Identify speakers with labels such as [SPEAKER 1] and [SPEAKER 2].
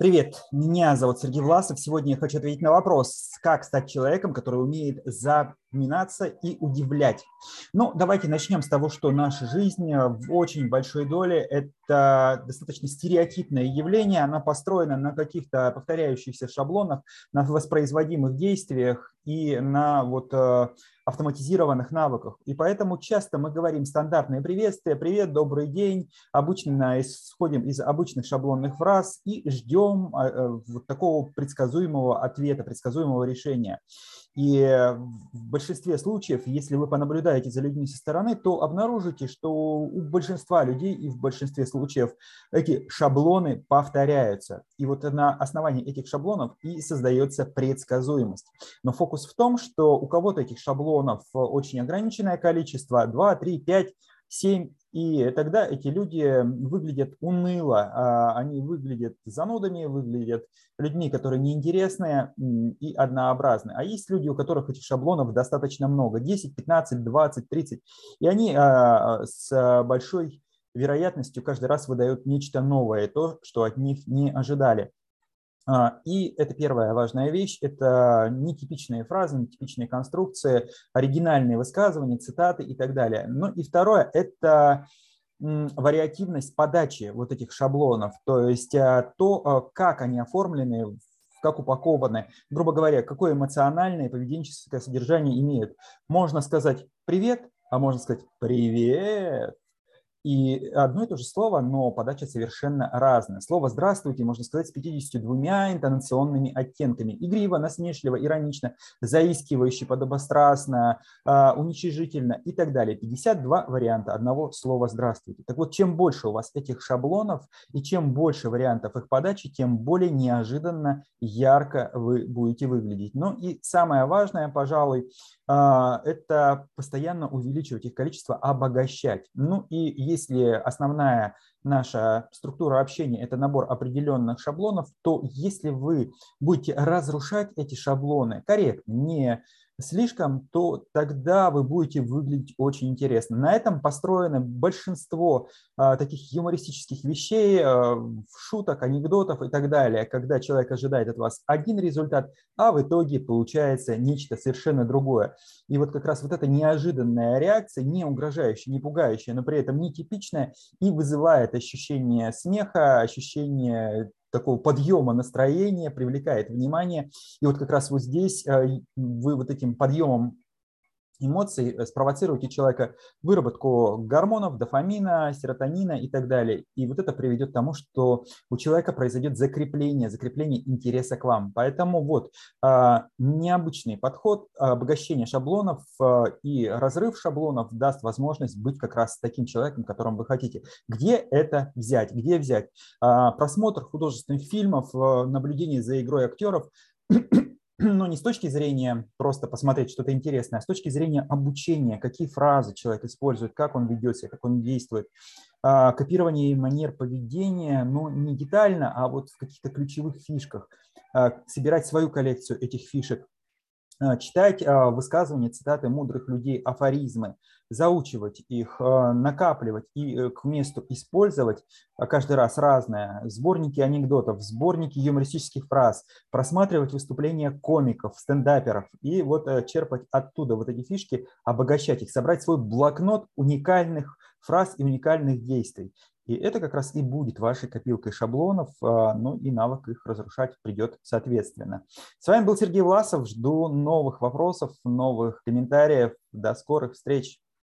[SPEAKER 1] Привет, меня зовут Сергей Власов. Сегодня я хочу ответить на вопрос, как стать человеком, который умеет запоминаться и удивлять. Ну, давайте начнем с того, что наша жизнь в очень большой доле – это достаточно стереотипное явление. Она построена на каких-то повторяющихся шаблонах, на воспроизводимых действиях и на вот э, автоматизированных навыках. И поэтому часто мы говорим стандартные приветствия, привет, добрый день, обычно исходим из обычных шаблонных фраз и ждем а, э, вот такого предсказуемого ответа, предсказуемого решения. И в большинстве случаев, если вы понаблюдаете за людьми со стороны, то обнаружите, что у большинства людей и в большинстве случаев эти шаблоны повторяются. И вот на основании этих шаблонов и создается предсказуемость. Но фокус в том, что у кого-то этих шаблонов очень ограниченное количество, 2, 3, 5, 7 и тогда эти люди выглядят уныло, а, они выглядят занудами, выглядят людьми, которые неинтересные и однообразны. А есть люди, у которых этих шаблонов достаточно много, 10, 15, 20, 30. И они а, с большой вероятностью каждый раз выдают нечто новое, то, что от них не ожидали. А, и это первая важная вещь, это нетипичные фразы, нетипичные конструкции, оригинальные высказывания, цитаты и так далее. Ну и второе – это вариативность подачи вот этих шаблонов, то есть а, то, а, как они оформлены, как упакованы, грубо говоря, какое эмоциональное и поведенческое содержание имеют. Можно сказать «привет», а можно сказать «привет», и одно и то же слово, но подача совершенно разная. Слово «здравствуйте» можно сказать с 52 интонационными оттенками. Игриво, насмешливо, иронично, заискивающе, подобострастно, а, уничижительно и так далее. 52 варианта одного слова «здравствуйте». Так вот, чем больше у вас этих шаблонов и чем больше вариантов их подачи, тем более неожиданно, ярко вы будете выглядеть. Ну и самое важное, пожалуй, это постоянно увеличивать их количество, обогащать. Ну и если основная наша структура общения – это набор определенных шаблонов, то если вы будете разрушать эти шаблоны корректно, не слишком, то тогда вы будете выглядеть очень интересно. На этом построено большинство а, таких юмористических вещей, а, шуток, анекдотов и так далее, когда человек ожидает от вас один результат, а в итоге получается нечто совершенно другое. И вот как раз вот эта неожиданная реакция, не угрожающая, не пугающая, но при этом нетипичная, и вызывает ощущение смеха, ощущение такого подъема настроения, привлекает внимание. И вот как раз вот здесь э, вы вот этим подъемом эмоций э, спровоцируете человека выработку гормонов, дофамина, серотонина и так далее. И вот это приведет к тому, что у человека произойдет закрепление, закрепление интереса к вам. Поэтому вот а, необычный подход, обогащение шаблонов а, и разрыв шаблонов даст возможность быть как раз таким человеком, которым вы хотите. Где это взять? Где взять? А, просмотр художественных фильмов, наблюдение за игрой актеров но не с точки зрения просто посмотреть что-то интересное, а с точки зрения обучения, какие фразы человек использует, как он ведет себя, как он действует. А, копирование манер поведения, но не детально, а вот в каких-то ключевых фишках. А, собирать свою коллекцию этих фишек читать э, высказывания, цитаты мудрых людей, афоризмы, заучивать их, э, накапливать и к месту использовать каждый раз разное. Сборники анекдотов, сборники юмористических фраз, просматривать выступления комиков, стендаперов и вот черпать оттуда вот эти фишки, обогащать их, собрать свой блокнот уникальных фраз и уникальных действий. И это как раз и будет вашей копилкой шаблонов, а, ну и навык их разрушать придет соответственно. С вами был Сергей Власов. Жду новых вопросов, новых комментариев. До скорых встреч.